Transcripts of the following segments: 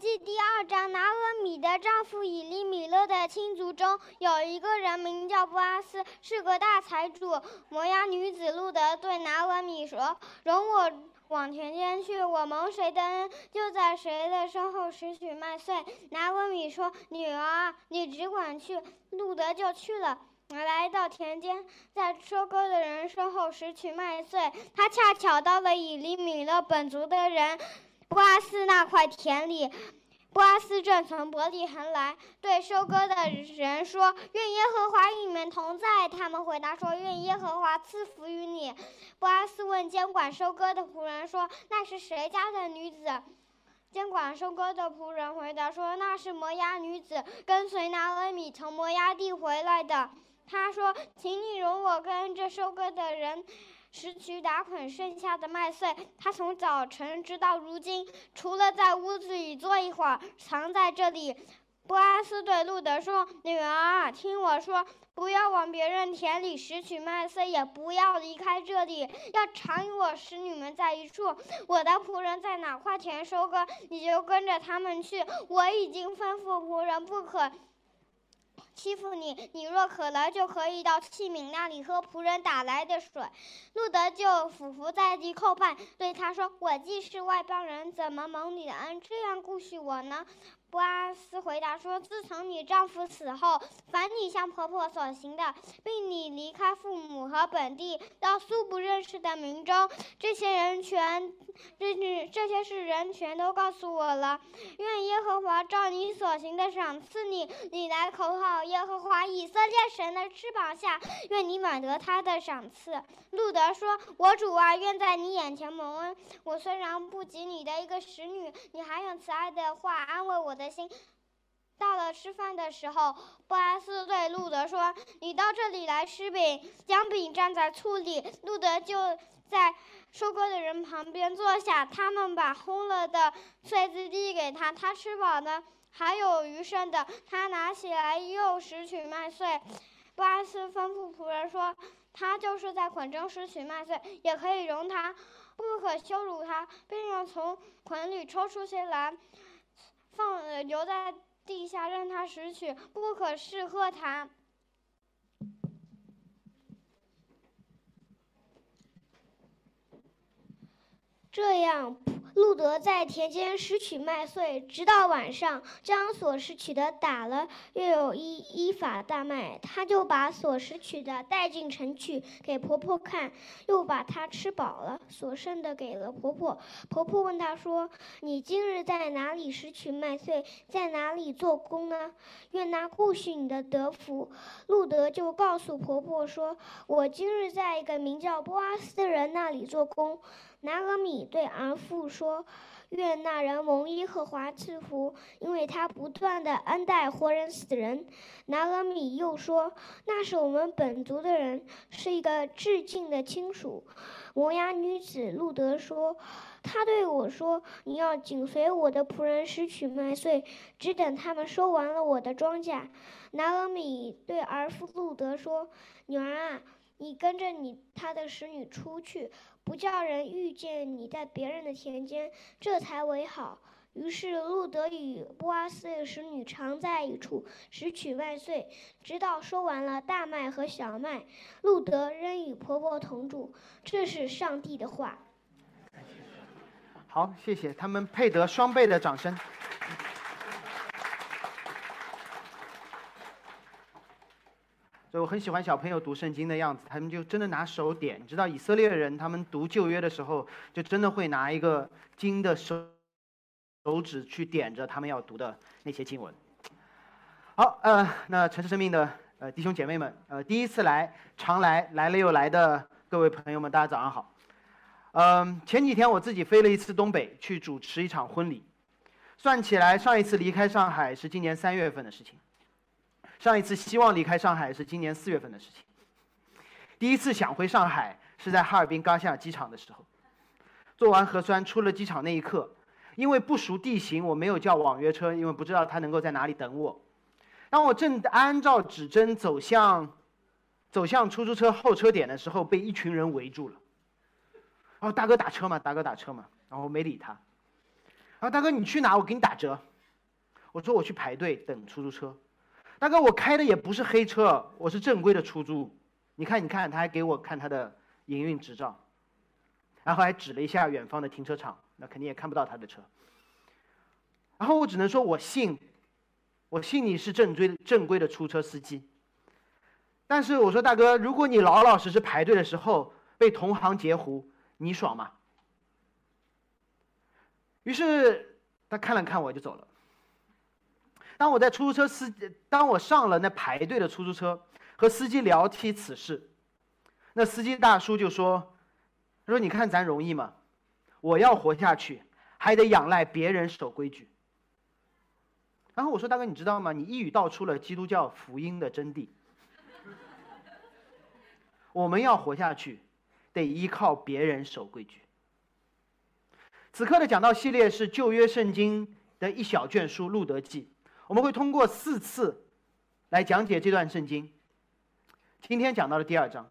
记第二章，拿俄米的丈夫以利米勒的亲族中有一个人名叫布阿斯，是个大财主。摩押女子路德对拿俄米说：“容我往田间去，我蒙谁的恩，就在谁的身后拾取麦穗。”拿俄米说：“女儿，你只管去。”路德就去了。来到田间，在收割的人身后拾取麦穗。他恰巧到了以利米勒本族的人布阿斯那块田里。布阿斯正从伯利恒来，对收割的人说：“愿耶和华与你们同在。”他们回答说：“愿耶和华赐福于你。”布阿斯问监管收割的仆人说：“那是谁家的女子？”监管收割的仆人回答说：“那是摩押女子，跟随拿俄米从摩押地回来的。”他说：“请你容我跟着收割的人拾取打捆剩下的麦穗。”他从早晨直到如今，除了在屋子里坐一会儿，藏在这里。布阿斯对路德说：“女儿，听我说，不要往别人田里拾取麦穗，也不要离开这里，要常与我使女们在一处。我的仆人在哪块田收割，你就跟着他们去。我已经吩咐仆人不可。”欺负你，你若渴了，就可以到器皿那里喝仆人打来的水。路德就俯伏在地叩拜，对他说：“我既是外邦人，怎么蒙你的恩这样顾惜我呢？”波阿斯回答说：“自从你丈夫死后，凡你向婆婆所行的，并你离开父母和本地到素不认识的民中，这些人全，这这些事人全都告诉我了。愿耶和华照你所行的赏赐你。你来口号耶和华以色列神的翅膀下，愿你满得他的赏赐。”路德说：“我主啊，愿在你眼前蒙恩。我虽然不及你的一个使女，你还用慈爱的话安慰我。”的心，到了吃饭的时候，布阿斯对路德说：“你到这里来吃饼，将饼蘸在醋里。”路德就在收割的人旁边坐下，他们把烘了的穗子递给他，他吃饱了，还有余剩的，他拿起来又拾取麦穗。布阿斯吩咐仆人说：“他就是在捆中拾取麦穗，也可以容他，不可羞辱他，并要从捆里抽出些来。”放留在地下，任他拾取，不可试喝它。这样。路德在田间拾取麦穗，直到晚上，将所拾取的打了，又有一依法大麦。他就把所拾取的带进城去，给婆婆看，又把它吃饱了，所剩的给了婆婆。婆婆问他说：“你今日在哪里拾取麦穗，在哪里做工呢？愿那顾恤你的德福。”路德就告诉婆婆说：“我今日在一个名叫波阿斯的人那里做工。”拿俄米对儿妇说：“愿那人蒙耶和华赐福，因为他不断的恩待活人死人。”拿俄米又说：“那是我们本族的人，是一个至敬的亲属。”摩押女子路德说：“他对我说，你要紧随我的仆人拾取麦穗，只等他们收完了我的庄稼。”拿俄米对儿妇路德说：“女儿啊。”你跟着你他的使女出去，不叫人遇见你在别人的田间，这才为好。于是路德与波阿斯的使女常在一处，拾取麦穗，直到收完了大麦和小麦。路德仍与婆婆同住。这是上帝的话。好，谢谢他们，配得双倍的掌声。所以我很喜欢小朋友读圣经的样子，他们就真的拿手点。你知道以色列人他们读旧约的时候，就真的会拿一个金的手手指去点着他们要读的那些经文。好，呃，那城市生命的呃弟兄姐妹们，呃，第一次来常来来了又来的各位朋友们，大家早上好。嗯，前几天我自己飞了一次东北去主持一场婚礼，算起来上一次离开上海是今年三月份的事情。上一次希望离开上海是今年四月份的事情。第一次想回上海是在哈尔滨刚下机场的时候，做完核酸出了机场那一刻，因为不熟地形，我没有叫网约车，因为不知道他能够在哪里等我。当我正按照指针走向走向出租车候车点的时候，被一群人围住了。哦，大哥打车嘛，大哥打车嘛，然后我没理他。啊，大哥你去哪？我给你打折。我说我去排队等出租车。大哥，我开的也不是黑车，我是正规的出租。你看，你看，他还给我看他的营运执照，然后还指了一下远方的停车场，那肯定也看不到他的车。然后我只能说，我信，我信你是正规正规的出车司机。但是我说大哥，如果你老老实实排队的时候被同行截胡，你爽吗？于是他看了看我就走了。当我在出租车司，当我上了那排队的出租车，和司机聊起此事，那司机大叔就说：“他说你看咱容易吗？我要活下去，还得仰赖别人守规矩。”然后我说：“大哥，你知道吗？你一语道出了基督教福音的真谛。我们要活下去，得依靠别人守规矩。”此刻的讲道系列是旧约圣经的一小卷书《路德记》。我们会通过四次来讲解这段圣经。今天讲到了第二章。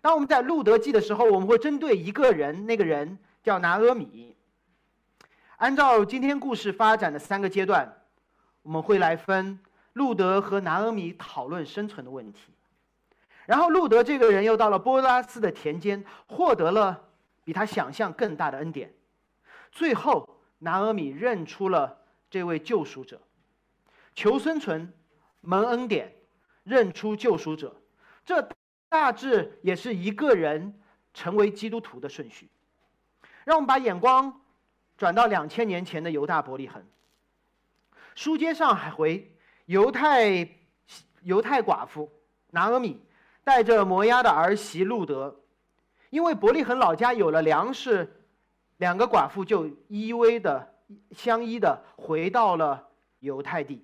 当我们在路德记的时候，我们会针对一个人，那个人叫拿阿米。按照今天故事发展的三个阶段，我们会来分路德和拿阿米讨论生存的问题。然后路德这个人又到了波拉斯的田间，获得了比他想象更大的恩典。最后，拿阿米认出了这位救赎者。求生存，蒙恩典，认出救赎者，这大致也是一个人成为基督徒的顺序。让我们把眼光转到两千年前的犹大伯利恒。书接上回，犹太犹太寡妇拿阿米带着摩押的儿媳路德，因为伯利恒老家有了粮食，两个寡妇就依偎的相依的回到了犹太地。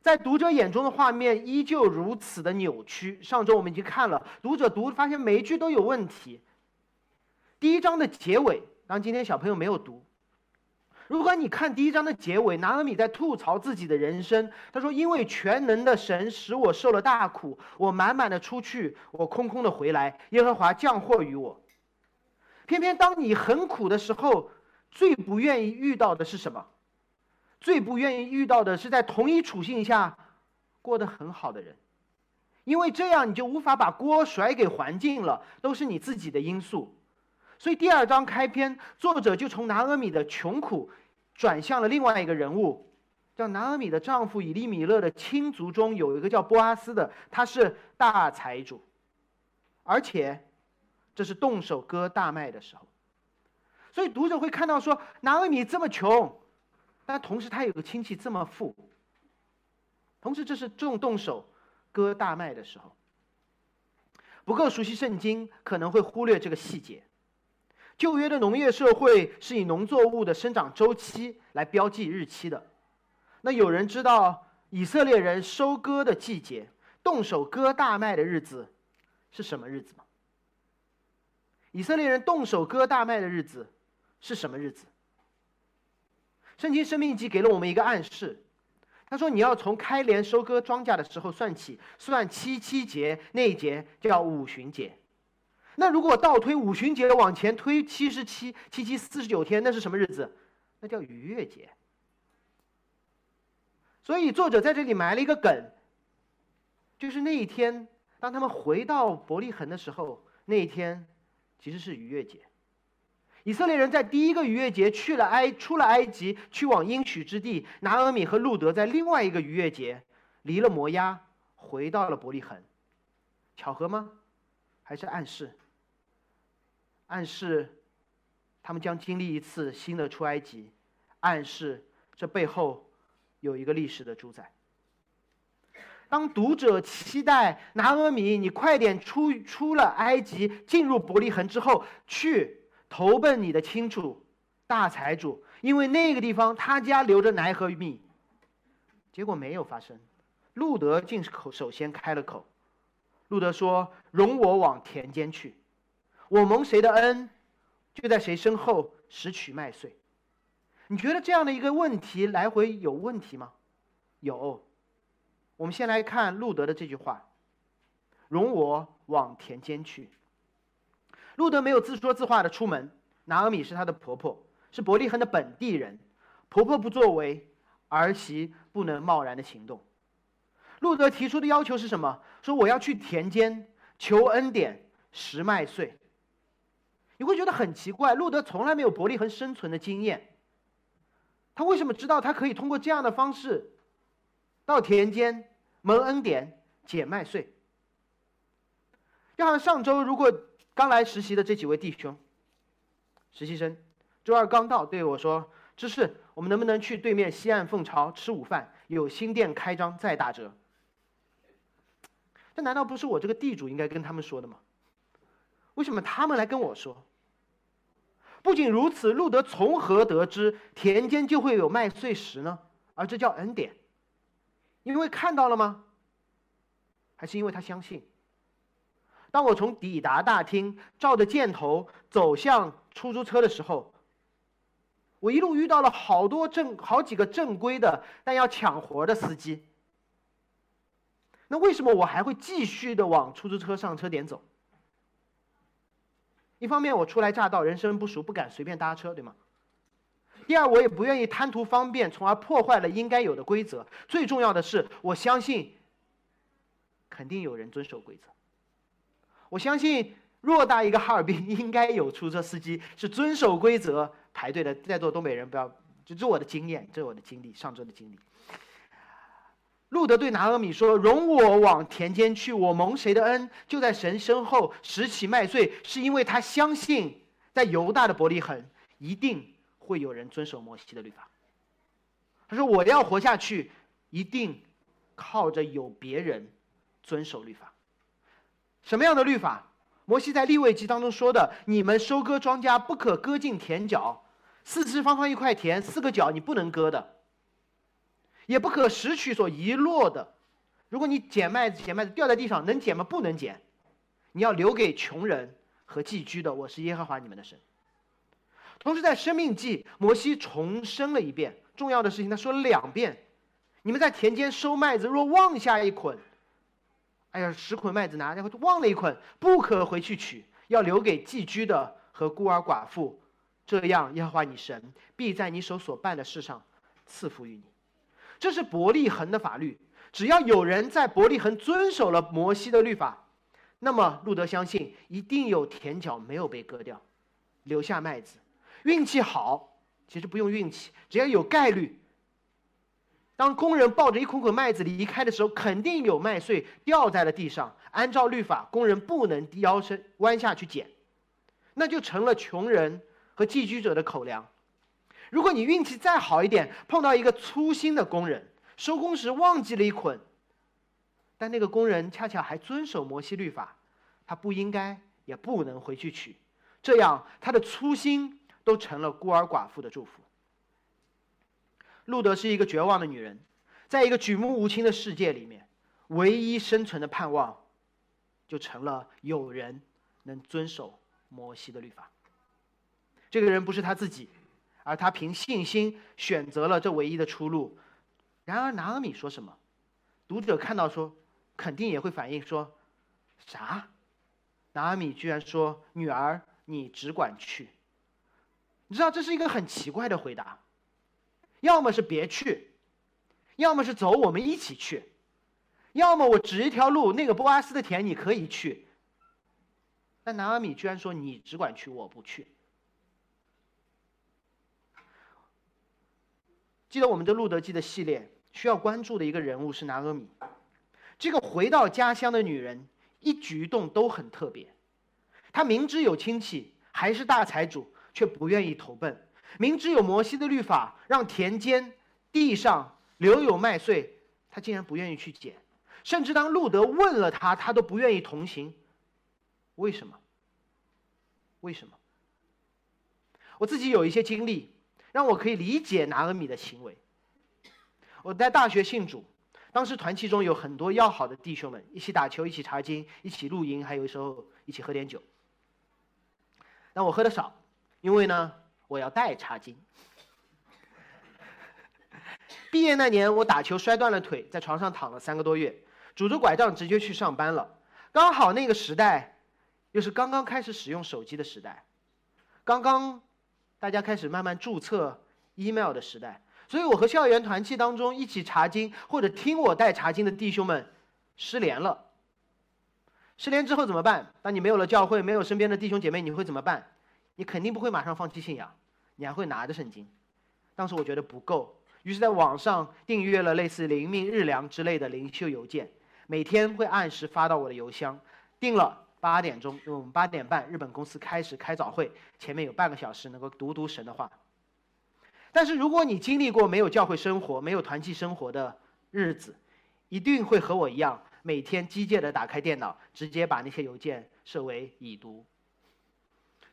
在读者眼中的画面依旧如此的扭曲。上周我们已经看了，读者读发现每一句都有问题。第一章的结尾，当然今天小朋友没有读。如果你看第一章的结尾，拿阿米在吐槽自己的人生。他说：“因为全能的神使我受了大苦，我满满的出去，我空空的回来。耶和华降祸于我。偏偏当你很苦的时候，最不愿意遇到的是什么？”最不愿意遇到的是在同一处境下过得很好的人，因为这样你就无法把锅甩给环境了，都是你自己的因素。所以第二章开篇，作者就从拿阿米的穷苦转向了另外一个人物，叫拿阿米的丈夫以利米勒的亲族中有一个叫波阿斯的，他是大财主，而且这是动手割大麦的时候。所以读者会看到说，拿阿米这么穷。但同时，他有个亲戚这么富。同时，这是种动手割大麦的时候。不够熟悉圣经，可能会忽略这个细节。旧约的农业社会是以农作物的生长周期来标记日期的。那有人知道以色列人收割的季节、动手割大麦的日子是什么日子吗？以色列人动手割大麦的日子是什么日子？圣经生命记给了我们一个暗示，他说你要从开镰收割庄稼的时候算起，算七七节那一节叫五旬节。那如果倒推五旬节往前推七十七七七四十九天，那是什么日子？那叫逾越节。所以作者在这里埋了一个梗，就是那一天当他们回到伯利恒的时候，那一天其实是逾越节。以色列人在第一个逾越节去了埃，出了埃及，去往应许之地。拿阿米和路德在另外一个逾越节，离了摩押，回到了伯利恒。巧合吗？还是暗示？暗示他们将经历一次新的出埃及，暗示这背后有一个历史的主宰。当读者期待拿阿米你快点出出了埃及，进入伯利恒之后去。投奔你的亲主，大财主，因为那个地方他家留着奶和米。结果没有发生，路德竟是口首先开了口。路德说：“容我往田间去，我蒙谁的恩，就在谁身后拾取麦穗。”你觉得这样的一个问题来回有问题吗？有。我们先来看路德的这句话：“容我往田间去。”路德没有自说自话的出门。拿阿米是他的婆婆，是伯利恒的本地人。婆婆不作为，儿媳不能贸然的行动。路德提出的要求是什么？说我要去田间求恩典，拾麦穗。你会觉得很奇怪，路德从来没有伯利恒生存的经验，他为什么知道他可以通过这样的方式到田间蒙恩典捡麦穗？就好像上周如果刚来实习的这几位弟兄，实习生，周二刚到对我说：“芝士，我们能不能去对面西岸凤巢吃午饭？有新店开张再打折。”这难道不是我这个地主应该跟他们说的吗？为什么他们来跟我说？不仅如此，路德从何得知田间就会有麦穗时呢？而这叫恩典，因为看到了吗？还是因为他相信？当我从抵达大厅，照着箭头走向出租车的时候，我一路遇到了好多正好几个正规的但要抢活的司机。那为什么我还会继续的往出租车上车点走？一方面我初来乍到，人生不熟，不敢随便搭车，对吗？第二，我也不愿意贪图方便，从而破坏了应该有的规则。最重要的是，我相信，肯定有人遵守规则。我相信，偌大一个哈尔滨，应该有出租车司机是遵守规则排队的。在座东北人不要，这是我的经验，这是我的经历，上周的经历。路德对拿俄米说：“容我往田间去，我蒙谁的恩，就在神身后拾起麦穗，是因为他相信，在犹大的伯利恒一定会有人遵守摩西的律法。他说：我要活下去，一定靠着有别人遵守律法。什么样的律法？摩西在立位记当中说的：你们收割庄稼不可割进田角，四四方方一块田，四个角你不能割的。”也不可拾取所遗落的。如果你捡麦子，捡麦子掉在地上，能捡吗？不能捡。你要留给穷人和寄居的。我是耶和华你们的神。同时，在生命记，摩西重申了一遍重要的事情，他说了两遍：你们在田间收麦子，若忘下一捆，哎呀，十捆麦子拿，然后忘了一捆，不可回去取，要留给寄居的和孤儿寡妇。这样，耶和华你神必在你手所办的事上赐福于你。这是伯利恒的法律，只要有人在伯利恒遵守了摩西的律法，那么路德相信一定有田角没有被割掉，留下麦子。运气好，其实不用运气，只要有概率。当工人抱着一捆捆麦子离开的时候，肯定有麦穗掉在了地上。按照律法，工人不能低腰身弯下去捡，那就成了穷人和寄居者的口粮。如果你运气再好一点，碰到一个粗心的工人，收工时忘记了一捆，但那个工人恰巧还遵守摩西律法，他不应该也不能回去取，这样他的粗心都成了孤儿寡妇的祝福。路德是一个绝望的女人，在一个举目无亲的世界里面，唯一生存的盼望，就成了有人能遵守摩西的律法。这个人不是他自己。而他凭信心选择了这唯一的出路。然而，拿阿米说什么？读者看到说，肯定也会反应说：“啥？”拿阿米居然说：“女儿，你只管去。”你知道这是一个很奇怪的回答。要么是别去，要么是走，我们一起去；要么我指一条路，那个波阿斯的田你可以去。但拿阿米居然说：“你只管去，我不去。”记得我们的《路德记》的系列，需要关注的一个人物是拿阿米。这个回到家乡的女人，一举一动都很特别。她明知有亲戚还是大财主，却不愿意投奔；明知有摩西的律法让田间地上留有麦穗，他竟然不愿意去捡。甚至当路德问了他，他都不愿意同行。为什么？为什么？我自己有一些经历。让我可以理解拿俄米的行为。我在大学信主，当时团契中有很多要好的弟兄们，一起打球，一起查经，一起露营，还有时候一起喝点酒。但我喝的少，因为呢，我要带查经。毕业那年，我打球摔断了腿，在床上躺了三个多月，拄着拐杖直接去上班了。刚好那个时代，又是刚刚开始使用手机的时代，刚刚。大家开始慢慢注册 email 的时代，所以我和校园团契当中一起查经或者听我带查经的弟兄们失联了。失联之后怎么办？当你没有了教会，没有身边的弟兄姐妹，你会怎么办？你肯定不会马上放弃信仰，你还会拿着圣经。当时我觉得不够，于是在网上订阅了类似灵命日粮之类的灵修邮件，每天会按时发到我的邮箱。定了八点钟，我们八点半日本公司开始开早会，前面有半个小时能够读读神的话。但是如果你经历过没有教会生活、没有团契生活的日子，一定会和我一样。每天机械的打开电脑，直接把那些邮件设为已读。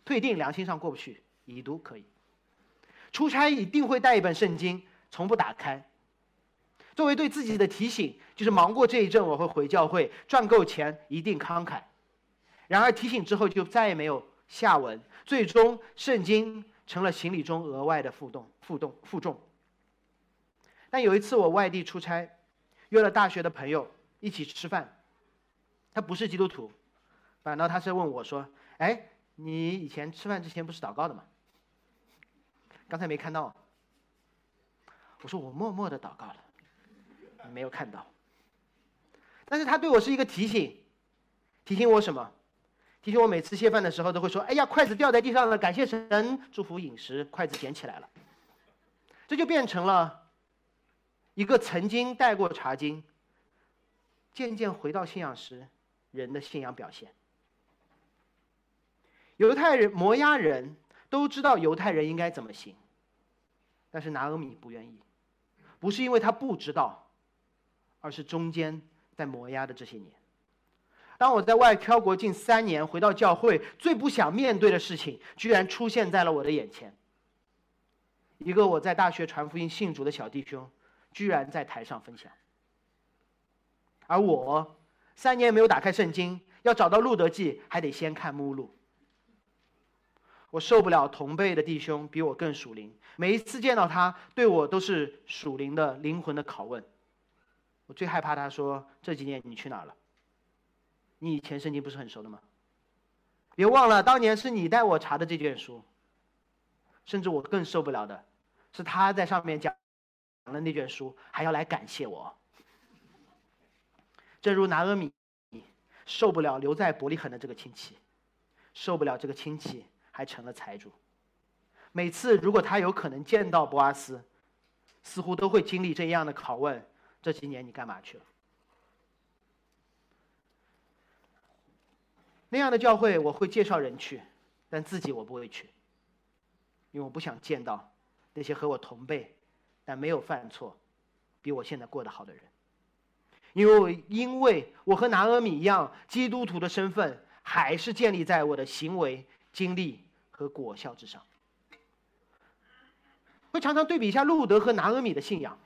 退订良心上过不去，已读可以。出差一定会带一本圣经，从不打开。作为对自己的提醒，就是忙过这一阵，我会回教会赚够钱，一定慷慨。然而提醒之后就再也没有下文，最终圣经成了行李中额外的负重负重负重。但有一次我外地出差，约了大学的朋友。一起吃饭，他不是基督徒，反倒他是问我说：“哎，你以前吃饭之前不是祷告的吗？刚才没看到。”我说：“我默默的祷告了，没有看到。”但是他对我是一个提醒，提醒我什么？提醒我每次谢饭的时候都会说：“哎呀，筷子掉在地上了，感谢神，祝福饮食，筷子捡起来了。”这就变成了一个曾经带过茶经。渐渐回到信仰时，人的信仰表现。犹太人、摩押人都知道犹太人应该怎么行，但是拿俄米不愿意，不是因为他不知道，而是中间在摩押的这些年。当我在外漂泊近三年，回到教会，最不想面对的事情，居然出现在了我的眼前。一个我在大学传福音信主的小弟兄，居然在台上分享。而我三年没有打开圣经，要找到路德记，还得先看目录。我受不了同辈的弟兄比我更属灵，每一次见到他，对我都是属灵的灵魂的拷问。我最害怕他说：“这几年你去哪儿了？你以前圣经不是很熟的吗？别忘了，当年是你带我查的这卷书。”甚至我更受不了的，是他在上面讲了那卷书，还要来感谢我。正如拿阿米受不了留在伯利恒的这个亲戚，受不了这个亲戚还成了财主。每次如果他有可能见到博阿斯，似乎都会经历这样的拷问：这几年你干嘛去了？那样的教会我会介绍人去，但自己我不会去，因为我不想见到那些和我同辈但没有犯错、比我现在过得好的人。因为，因为我和拿阿米一样，基督徒的身份还是建立在我的行为、经历和果效之上。会常常对比一下路德和拿阿米的信仰。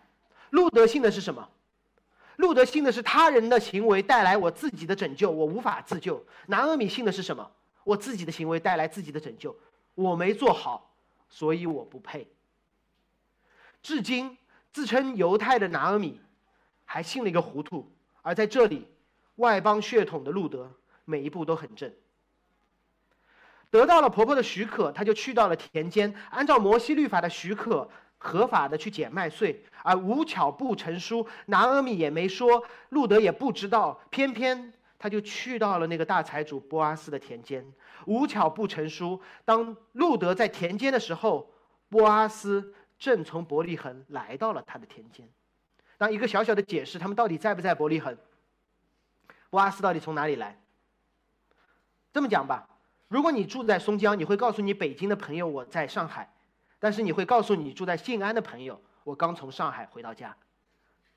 路德信的是什么？路德信的是他人的行为带来我自己的拯救，我无法自救。拿阿米信的是什么？我自己的行为带来自己的拯救，我没做好，所以我不配。至今自称犹太的拿阿米。还信了一个糊涂，而在这里，外邦血统的路德每一步都很正。得到了婆婆的许可，他就去到了田间，按照摩西律法的许可，合法的去捡麦穗。而无巧不成书，拿阿米也没说，路德也不知道，偏偏他就去到了那个大财主波阿斯的田间。无巧不成书，当路德在田间的时候，波阿斯正从伯利恒来到了他的田间。当一个小小的解释，他们到底在不在伯利恒？波阿斯到底从哪里来？这么讲吧，如果你住在松江，你会告诉你北京的朋友我在上海，但是你会告诉你住在静安的朋友，我刚从上海回到家，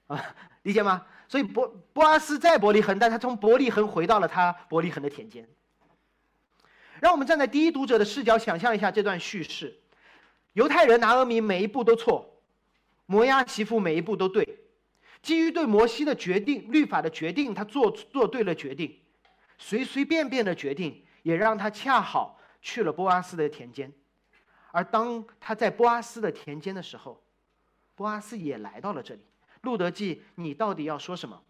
啊，理解吗？所以波波阿斯在伯利恒，但他从伯利恒回到了他伯利恒的田间。让我们站在第一读者的视角想象一下这段叙事：犹太人拿俄米每一步都错，摩押媳妇每一步都对。基于对摩西的决定、律法的决定，他做做对了决定，随随便便的决定也让他恰好去了波阿斯的田间，而当他在波阿斯的田间的时候，波阿斯也来到了这里。路德记，你到底要说什么？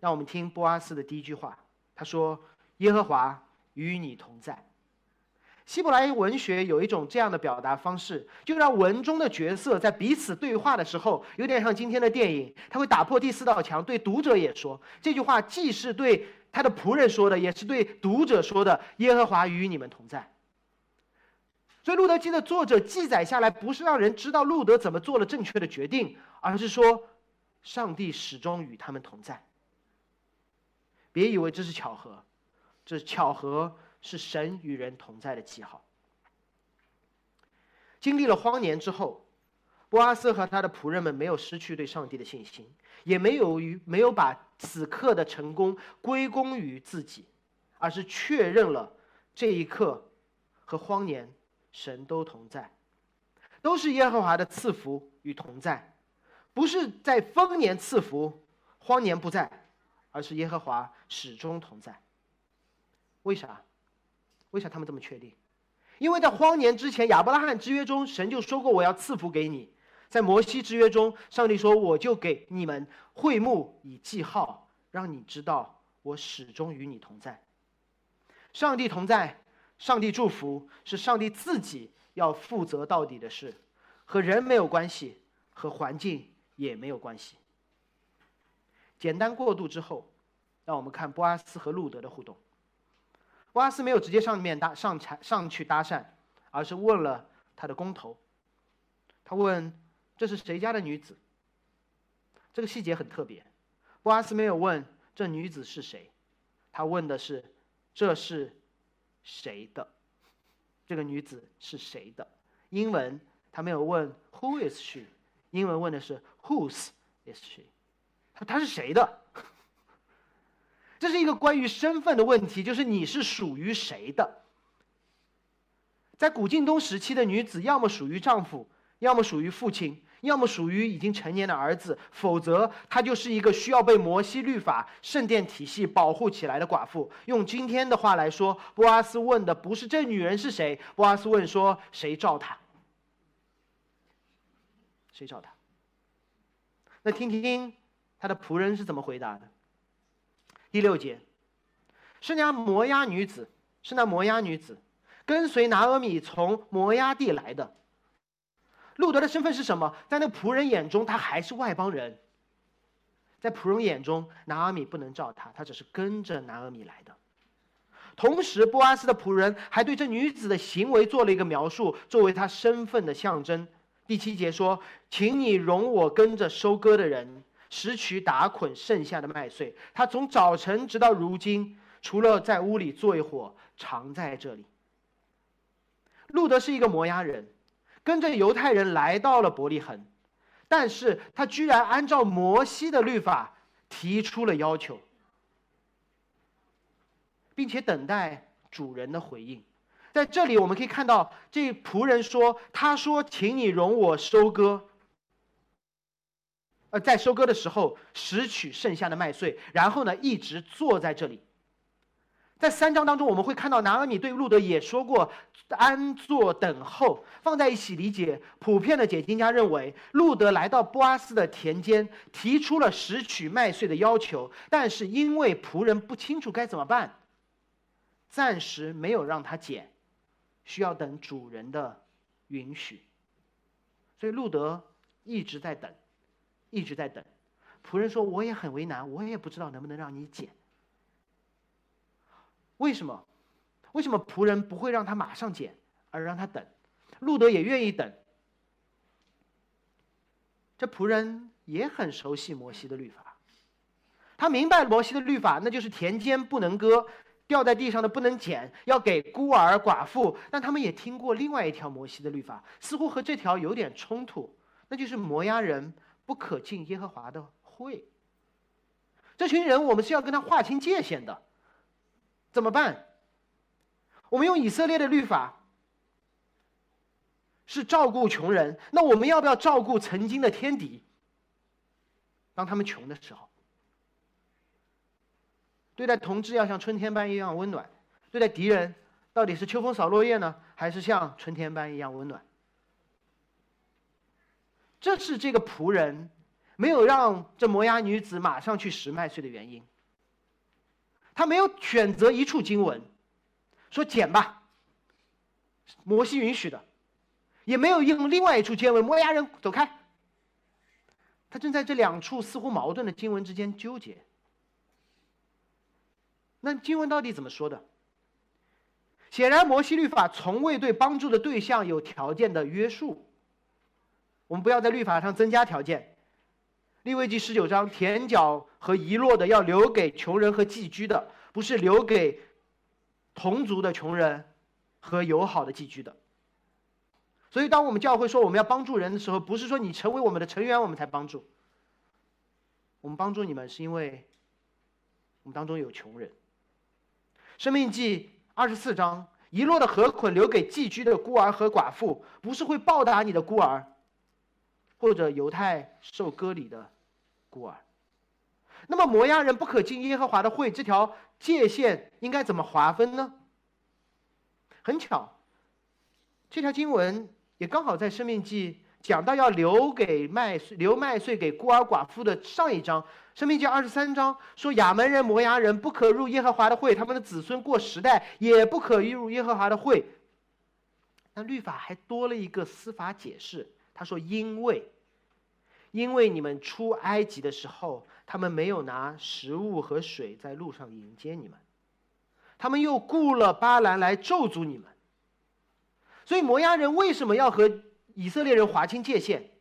让我们听波阿斯的第一句话，他说：“耶和华与你同在。”希伯来文学有一种这样的表达方式，就让文中的角色在彼此对话的时候，有点像今天的电影，他会打破第四道墙，对读者也说这句话，既是对他的仆人说的，也是对读者说的：“耶和华与你们同在。”所以，《路德记》的作者记载下来，不是让人知道路德怎么做了正确的决定，而是说，上帝始终与他们同在。别以为这是巧合，这巧合。是神与人同在的记号。经历了荒年之后，波阿斯和他的仆人们没有失去对上帝的信心，也没有与没有把此刻的成功归功于自己，而是确认了这一刻和荒年神都同在，都是耶和华的赐福与同在，不是在丰年赐福，荒年不在，而是耶和华始终同在。为啥？为啥他们这么确定？因为在荒年之前，亚伯拉罕之约中，神就说过我要赐福给你；在摩西之约中，上帝说我就给你们会幕以记号，让你知道我始终与你同在。上帝同在，上帝祝福，是上帝自己要负责到底的事，和人没有关系，和环境也没有关系。简单过渡之后，让我们看波阿斯和路德的互动。波阿斯没有直接上面搭上上去搭讪，而是问了他的工头。他问：“这是谁家的女子？”这个细节很特别。波阿斯没有问这女子是谁，他问的是：“这是谁的？这个女子是谁的？”英文他没有问 “Who is she”，英文问的是 “Whose is she”，他他是谁的？这是一个关于身份的问题，就是你是属于谁的。在古晋东时期的女子，要么属于丈夫，要么属于父亲，要么属于已经成年的儿子，否则她就是一个需要被摩西律法、圣殿体系保护起来的寡妇。用今天的话来说，波阿斯问的不是这女人是谁，波阿斯问说谁照她？谁照她？那听听他的仆人是怎么回答的。第六节，是那摩押女子，是那摩押女子，跟随拿阿米从摩押地来的。路德的身份是什么？在那仆人眼中，他还是外邦人。在仆人眼中，拿阿米不能照他，他只是跟着拿阿米来的。同时，波阿斯的仆人还对这女子的行为做了一个描述，作为他身份的象征。第七节说：“请你容我跟着收割的人。”拾取打捆剩下的麦穗，他从早晨直到如今，除了在屋里坐一会儿，常在这里。路德是一个摩押人，跟着犹太人来到了伯利恒，但是他居然按照摩西的律法提出了要求，并且等待主人的回应。在这里，我们可以看到这仆人说：“他说，请你容我收割。”呃，在收割的时候拾取剩下的麦穗，然后呢，一直坐在这里。在三章当中，我们会看到拿阿米对路德也说过安坐等候，放在一起理解。普遍的解经家认为，路德来到波阿斯的田间，提出了拾取麦穗的要求，但是因为仆人不清楚该怎么办，暂时没有让他捡，需要等主人的允许。所以路德一直在等。一直在等，仆人说：“我也很为难，我也不知道能不能让你捡。为什么？为什么仆人不会让他马上捡，而让他等？路德也愿意等。这仆人也很熟悉摩西的律法，他明白摩西的律法，那就是田间不能割，掉在地上的不能捡，要给孤儿寡妇。但他们也听过另外一条摩西的律法，似乎和这条有点冲突，那就是摩押人。”不可进耶和华的会。这群人，我们是要跟他划清界限的。怎么办？我们用以色列的律法是照顾穷人，那我们要不要照顾曾经的天敌？当他们穷的时候，对待同志要像春天般一样温暖；对待敌人，到底是秋风扫落叶呢，还是像春天般一样温暖？这是这个仆人没有让这摩押女子马上去拾麦穗的原因。他没有选择一处经文，说捡吧，摩西允许的，也没有用另外一处经文，摩押人走开。他正在这两处似乎矛盾的经文之间纠结。那经文到底怎么说的？显然，摩西律法从未对帮助的对象有条件的约束。我们不要在律法上增加条件。利未记十九章，田角和遗落的要留给穷人和寄居的，不是留给同族的穷人和友好的寄居的。所以，当我们教会说我们要帮助人的时候，不是说你成为我们的成员我们才帮助。我们帮助你们是因为我们当中有穷人。生命记二十四章，遗落的河捆留给寄居的孤儿和寡妇，不是会报答你的孤儿，或者犹太受割礼的。孤儿，那么摩押人不可进耶和华的会，这条界限应该怎么划分呢？很巧，这条经文也刚好在生命记讲到要留给麦穗、留麦穗给孤儿寡妇的上一章。生命记二十三章说，亚门人、摩押人不可入耶和华的会，他们的子孙过时代也不可入耶和华的会。那律法还多了一个司法解释，他说因为。因为你们出埃及的时候，他们没有拿食物和水在路上迎接你们，他们又雇了巴兰来咒诅你们。所以摩押人为什么要和以色列人划清界限？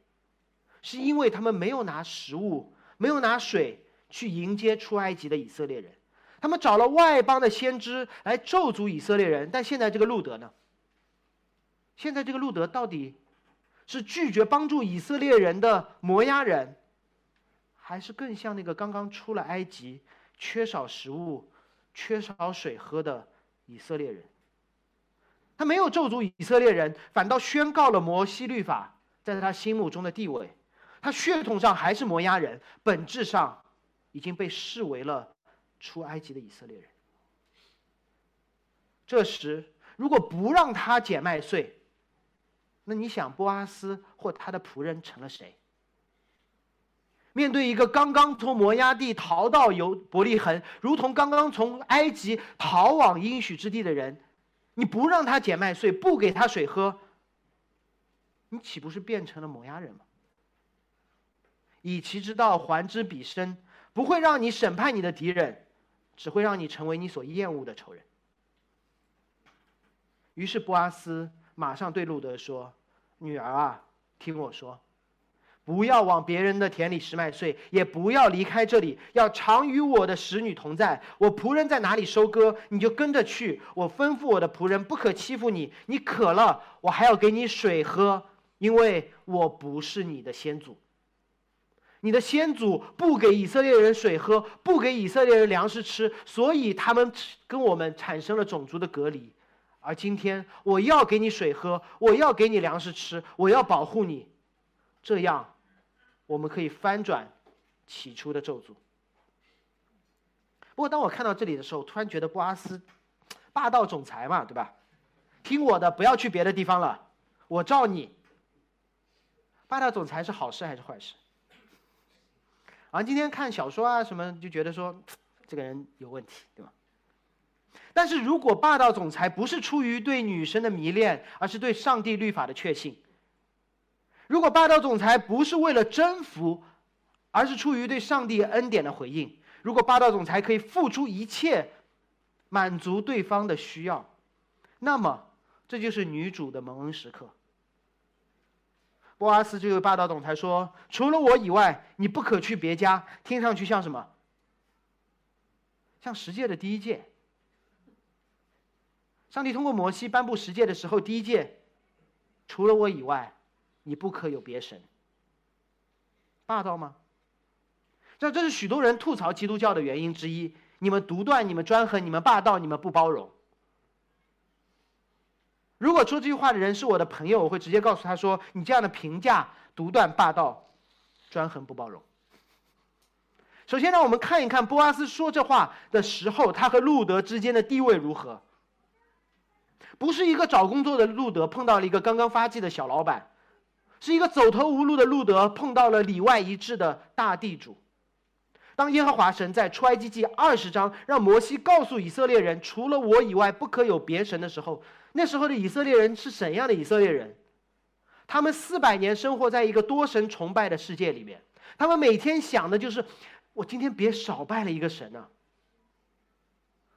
是因为他们没有拿食物、没有拿水去迎接出埃及的以色列人，他们找了外邦的先知来咒诅以色列人。但现在这个路德呢？现在这个路德到底？是拒绝帮助以色列人的摩押人，还是更像那个刚刚出了埃及、缺少食物、缺少水喝的以色列人？他没有咒诅以色列人，反倒宣告了摩西律法在他心目中的地位。他血统上还是摩押人，本质上已经被视为了出埃及的以色列人。这时，如果不让他捡麦穗，那你想，波阿斯或他的仆人成了谁？面对一个刚刚从摩崖地逃到有伯利恒，如同刚刚从埃及逃往应许之地的人，你不让他捡麦穗，不给他水喝，你岂不是变成了摩崖人吗？以其之道还之彼身，不会让你审判你的敌人，只会让你成为你所厌恶的仇人。于是波阿斯。马上对路德说：“女儿啊，听我说，不要往别人的田里拾麦穗，也不要离开这里，要常与我的使女同在。我仆人在哪里收割，你就跟着去。我吩咐我的仆人不可欺负你。你渴了，我还要给你水喝，因为我不是你的先祖。你的先祖不给以色列人水喝，不给以色列人粮食吃，所以他们跟我们产生了种族的隔离。”而今天，我要给你水喝，我要给你粮食吃，我要保护你，这样，我们可以翻转起初的咒诅。不过，当我看到这里的时候，突然觉得布阿斯霸道总裁嘛，对吧？听我的，不要去别的地方了，我罩你。霸道总裁是好事还是坏事？而今天看小说啊什么，就觉得说 这个人有问题，对吧？但是如果霸道总裁不是出于对女生的迷恋，而是对上帝律法的确信；如果霸道总裁不是为了征服，而是出于对上帝恩典的回应；如果霸道总裁可以付出一切，满足对方的需要，那么这就是女主的蒙恩时刻。波阿斯这位霸道总裁说：“除了我以外，你不可去别家。”听上去像什么？像十诫的第一诫。上帝通过摩西颁布十诫的时候，第一诫，除了我以外，你不可有别神。霸道吗？这这是许多人吐槽基督教的原因之一。你们独断，你们专横，你们霸道，你们不包容。如果说这句话的人是我的朋友，我会直接告诉他说：“你这样的评价，独断、霸道、专横、不包容。”首先，让我们看一看波阿斯说这话的时候，他和路德之间的地位如何。不是一个找工作的路德碰到了一个刚刚发迹的小老板，是一个走投无路的路德碰到了里外一致的大地主。当耶和华神在出埃及记二十章让摩西告诉以色列人，除了我以外不可有别神的时候，那时候的以色列人是怎样的以色列人？他们四百年生活在一个多神崇拜的世界里面，他们每天想的就是：我今天别少拜了一个神呢。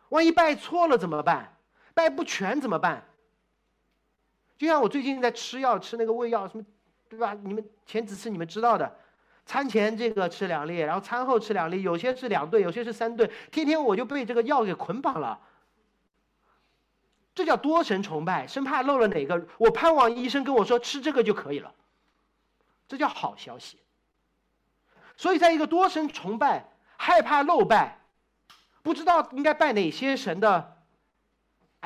万一拜错了怎么办？拜不全怎么办？就像我最近在吃药，吃那个胃药，什么，对吧？你们前几次你们知道的。餐前这个吃两粒，然后餐后吃两粒，有些是两顿，有些是三顿，天天我就被这个药给捆绑了。这叫多神崇拜，生怕漏了哪个。我盼望医生跟我说吃这个就可以了，这叫好消息。所以在一个多神崇拜、害怕漏拜、不知道应该拜哪些神的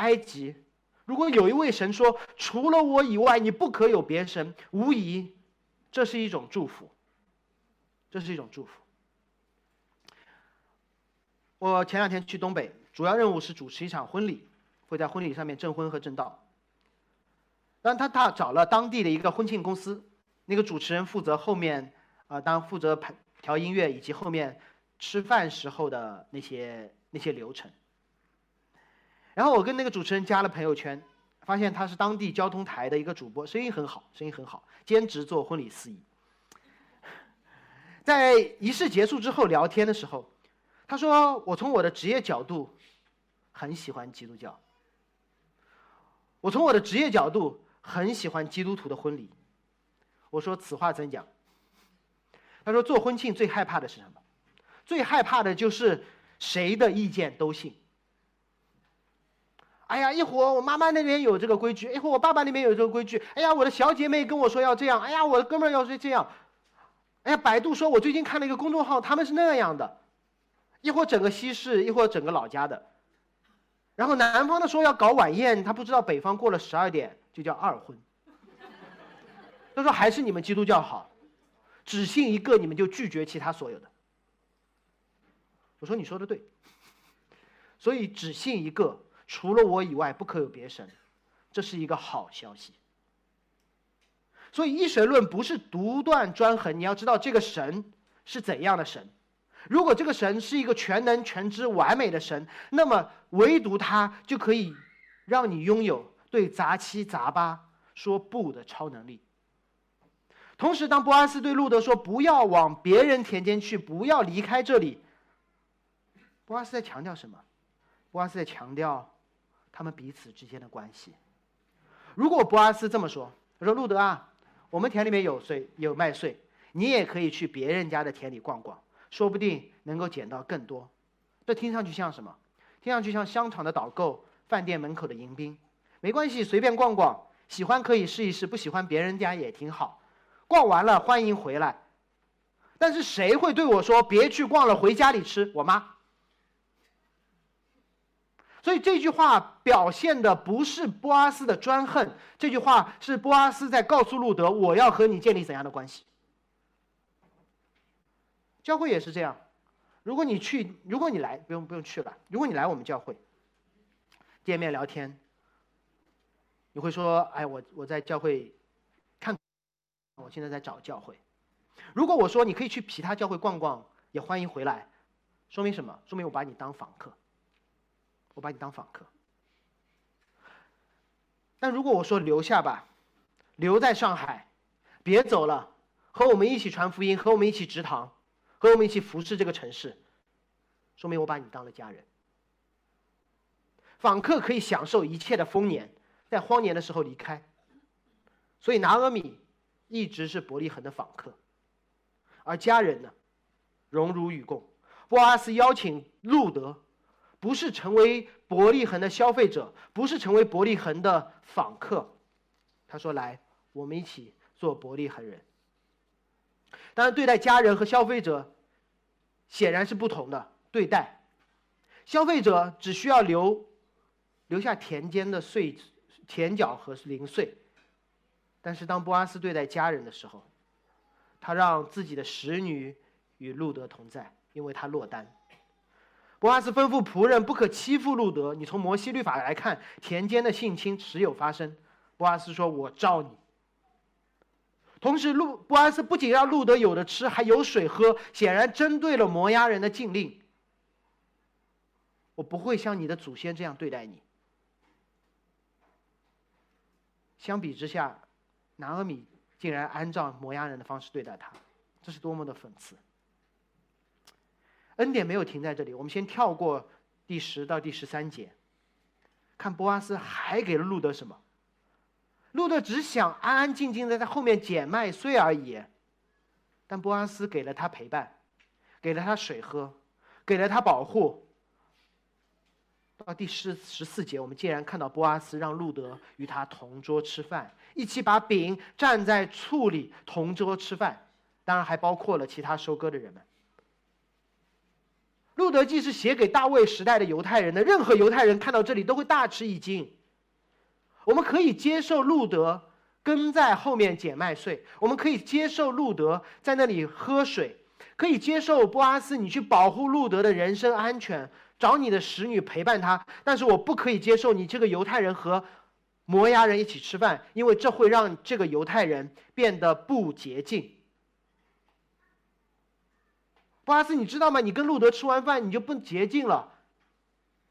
埃及，如果有一位神说除了我以外你不可有别神，无疑这是一种祝福。这是一种祝福。我前两天去东北，主要任务是主持一场婚礼，会在婚礼上面证婚和证道。但他他找了当地的一个婚庆公司，那个主持人负责后面啊，当负责排调音乐以及后面吃饭时候的那些那些流程。然后我跟那个主持人加了朋友圈，发现他是当地交通台的一个主播，声音很好，声音很好，兼职做婚礼司仪。在仪式结束之后聊天的时候，他说：“我从我的职业角度，很喜欢基督教。我从我的职业角度很喜欢基督徒的婚礼。”我说：“此话怎讲？”他说：“做婚庆最害怕的是什么？最害怕的就是谁的意见都信。哎呀，一会儿我妈妈那边有这个规矩，一会儿我爸爸那边有这个规矩。哎呀，我的小姐妹跟我说要这样，哎呀，我的哥们儿要是这样。”哎呀，百度说，我最近看了一个公众号，他们是那样的，一会儿整个西式，一会儿整个老家的。然后南方的说要搞晚宴，他不知道北方过了十二点就叫二婚。他说还是你们基督教好，只信一个你们就拒绝其他所有的。我说你说的对，所以只信一个，除了我以外不可有别神，这是一个好消息。所以，一神论不是独断专横。你要知道，这个神是怎样的神。如果这个神是一个全能、全知、完美的神，那么唯独他就可以让你拥有对杂七杂八说不的超能力。同时，当波阿斯对路德说“不要往别人田间去，不要离开这里”，波阿斯在强调什么？波阿斯在强调他们彼此之间的关系。如果博阿斯这么说，他说：“路德啊。”我们田里面有穗，有麦穗，你也可以去别人家的田里逛逛，说不定能够捡到更多。这听上去像什么？听上去像商场的导购，饭店门口的迎宾。没关系，随便逛逛，喜欢可以试一试，不喜欢别人家也挺好。逛完了欢迎回来。但是谁会对我说别去逛了，回家里吃？我妈。所以这句话表现的不是波阿斯的专横，这句话是波阿斯在告诉路德：“我要和你建立怎样的关系。”教会也是这样，如果你去，如果你来，不用不用去了。如果你来我们教会，见面聊天，你会说：“哎，我我在教会看，我现在在找教会。”如果我说你可以去其他教会逛逛，也欢迎回来，说明什么？说明我把你当访客。我把你当访客，但如果我说留下吧，留在上海，别走了，和我们一起传福音，和我们一起植堂，和我们一起服侍这个城市，说明我把你当了家人。访客可以享受一切的丰年，在荒年的时候离开，所以拿阿米一直是伯利恒的访客，而家人呢，荣辱与共。波阿斯邀请路德。不是成为伯利恒的消费者，不是成为伯利恒的访客。他说：“来，我们一起做伯利恒人。”当然，对待家人和消费者显然是不同的对待。消费者只需要留留下田间的碎田角和零碎，但是当波阿斯对待家人的时候，他让自己的使女与路德同在，因为他落单。博阿斯吩咐仆人不可欺负路德。你从摩西律法来看，田间的性侵时有发生。博阿斯说：“我照你。”同时，路波阿斯不仅让路德有的吃，还有水喝，显然针对了摩押人的禁令。我不会像你的祖先这样对待你。相比之下，拿阿米竟然按照摩押人的方式对待他，这是多么的讽刺！恩典没有停在这里，我们先跳过第十到第十三节，看波阿斯还给了路德什么。路德只想安安静静的在后面捡麦穗而已，但波阿斯给了他陪伴，给了他水喝，给了他保护。到第十十四节，我们竟然看到波阿斯让路德与他同桌吃饭，一起把饼蘸在醋里同桌吃饭，当然还包括了其他收割的人们。路德记是写给大卫时代的犹太人的，任何犹太人看到这里都会大吃一惊。我们可以接受路德跟在后面捡麦穗，我们可以接受路德在那里喝水，可以接受波阿斯你去保护路德的人身安全，找你的使女陪伴他。但是我不可以接受你这个犹太人和摩押人一起吃饭，因为这会让这个犹太人变得不洁净。波阿斯，你知道吗？你跟路德吃完饭，你就不洁净了，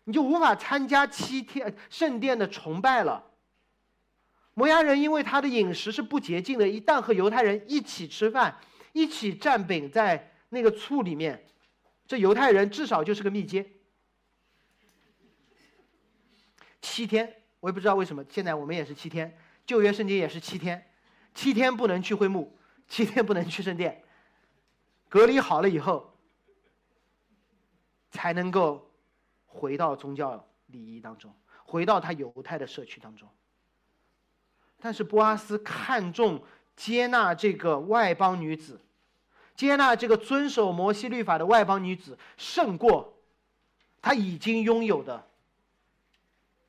你就无法参加七天圣殿的崇拜了。摩押人因为他的饮食是不洁净的，一旦和犹太人一起吃饭，一起蘸饼在那个醋里面，这犹太人至少就是个密接。七天，我也不知道为什么，现在我们也是七天，旧约圣经也是七天，七天不能去会幕，七天不能去圣殿，隔离好了以后，才能够回到宗教礼仪当中，回到他犹太的社区当中。但是波阿斯看重接纳这个外邦女子，接纳这个遵守摩西律法的外邦女子，胜过他已经拥有的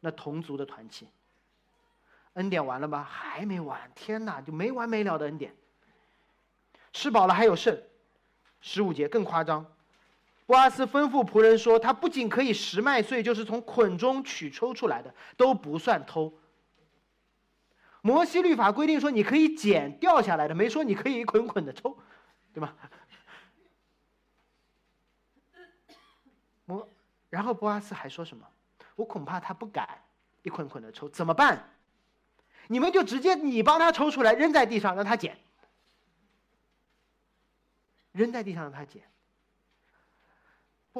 那同族的团契。恩典完了吗？还没完！天哪，就没完没了的恩典。吃饱了还有剩，十五节更夸张。波阿斯吩咐仆人说：“他不仅可以拾麦穗，就是从捆中取抽出来的，都不算偷。”摩西律法规定说，你可以捡掉下来的，没说你可以一捆捆的抽，对吗？摩，然后波阿斯还说什么？我恐怕他不敢一捆捆的抽，怎么办？你们就直接你帮他抽出来，扔在地上让他捡，扔在地上让他捡。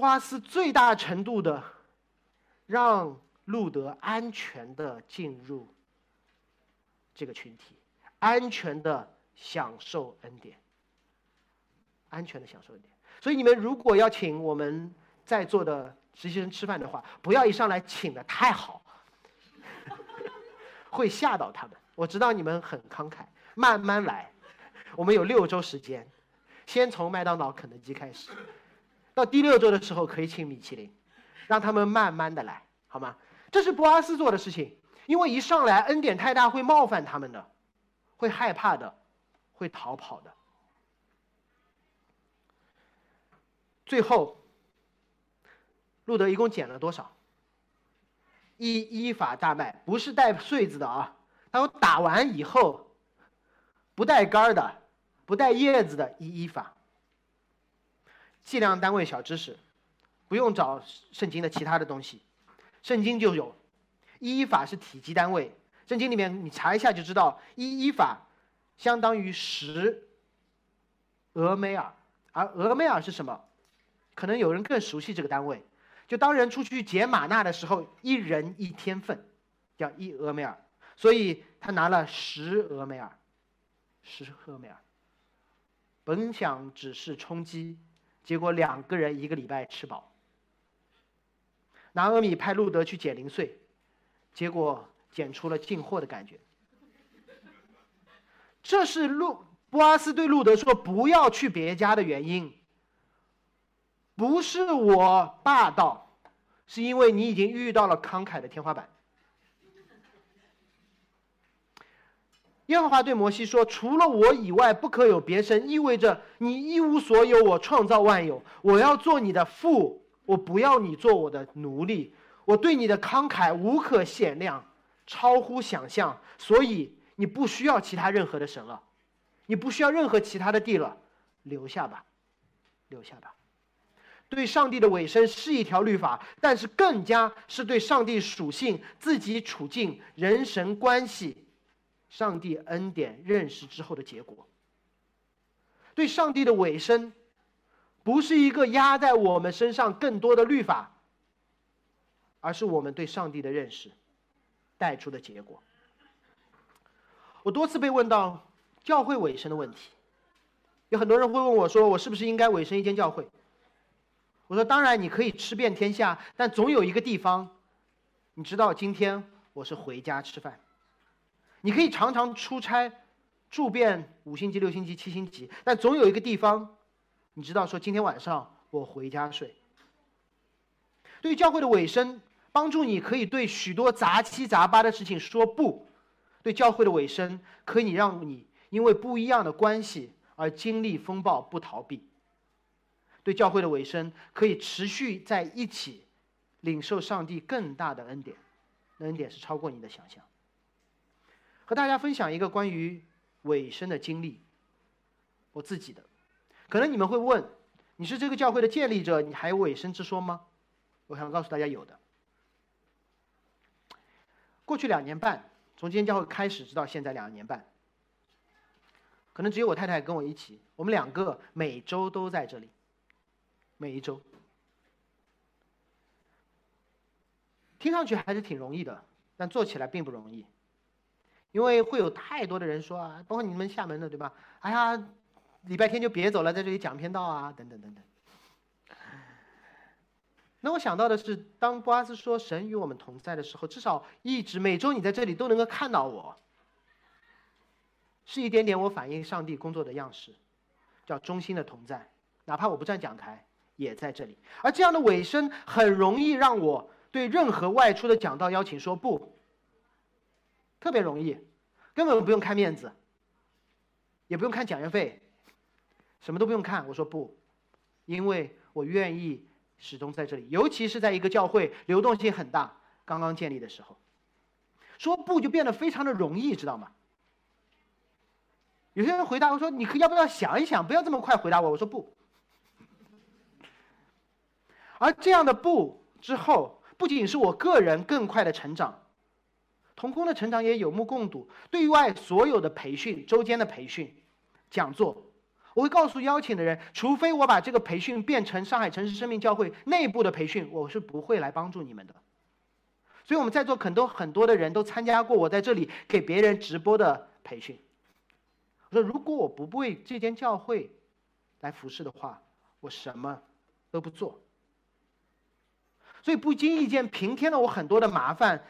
波阿斯最大程度的让路德安全的进入。这个群体安全的享受恩典，安全的享受恩典。所以你们如果要请我们在座的实习生吃饭的话，不要一上来请的太好，会吓到他们。我知道你们很慷慨，慢慢来。我们有六周时间，先从麦当劳、肯德基开始，到第六周的时候可以请米其林，让他们慢慢的来，好吗？这是博阿斯做的事情。因为一上来恩典太大，会冒犯他们的，会害怕的，会逃跑的。最后，路德一共捡了多少？一依法大麦，不是带穗子的啊。他说打完以后，不带杆儿的，不带叶子的一依法。计量单位小知识，不用找圣经的其他的东西，圣经就有。一法是体积单位，圣经里面你查一下就知道，一一法相当于十俄梅尔，而俄梅尔是什么？可能有人更熟悉这个单位，就当人出去捡玛纳的时候，一人一天份，叫一俄梅尔，所以他拿了十俄梅尔，十俄梅尔。本想只是充饥，结果两个人一个礼拜吃饱。拿俄米派路德去捡零碎。结果捡出了进货的感觉。这是路波阿斯对路德说：“不要去别家的原因，不是我霸道，是因为你已经遇到了慷慨的天花板。”耶和华对摩西说：“除了我以外，不可有别神。”意味着你一无所有，我创造万有，我要做你的父，我不要你做我的奴隶。我对你的慷慨无可限量，超乎想象，所以你不需要其他任何的神了，你不需要任何其他的地了，留下吧，留下吧。对上帝的尾声是一条律法，但是更加是对上帝属性、自己处境、人神关系、上帝恩典认识之后的结果。对上帝的尾声，不是一个压在我们身上更多的律法，而是我们对上帝的认识带出的结果。我多次被问到教会尾声的问题，有很多人会问我说：“我是不是应该尾声一间教会？”我说：“当然，你可以吃遍天下，但总有一个地方，你知道，今天我是回家吃饭。你可以常常出差，住遍五星级、六星级、七星级，但总有一个地方，你知道，说今天晚上我回家睡。对于教会的尾声，帮助你可以对许多杂七杂八的事情说不。对教会的尾声，可以让你因为不一样的关系而经历风暴，不逃避。”对教会的尾声，可以持续在一起，领受上帝更大的恩典，恩典是超过你的想象。和大家分享一个关于尾声的经历，我自己的。可能你们会问，你是这个教会的建立者，你还有尾声之说吗？我想告诉大家，有的。过去两年半，从今天教会开始，直到现在两年半，可能只有我太太跟我一起，我们两个每周都在这里。每一周，听上去还是挺容易的，但做起来并不容易，因为会有太多的人说啊，包括你们厦门的对吧？哎呀，礼拜天就别走了，在这里讲篇道啊，等等等等。那我想到的是，当波阿斯说神与我们同在的时候，至少一直每周你在这里都能够看到我，是一点点我反映上帝工作的样式，叫中心的同在，哪怕我不站讲台。也在这里，而这样的尾声很容易让我对任何外出的讲道邀请说不，特别容易，根本不用看面子，也不用看讲学费，什么都不用看，我说不，因为我愿意始终在这里，尤其是在一个教会流动性很大、刚刚建立的时候，说不就变得非常的容易，知道吗？有些人回答我说：“你可要不要想一想，不要这么快回答我。”我说不。而这样的不之后，不仅是我个人更快的成长，童工的成长也有目共睹。对外所有的培训、周间的培训、讲座，我会告诉邀请的人，除非我把这个培训变成上海城市生命教会内部的培训，我是不会来帮助你们的。所以我们在座很多很多的人都参加过我在这里给别人直播的培训。我说，如果我不为这间教会来服侍的话，我什么都不做。所以不经意间平添了我很多的麻烦，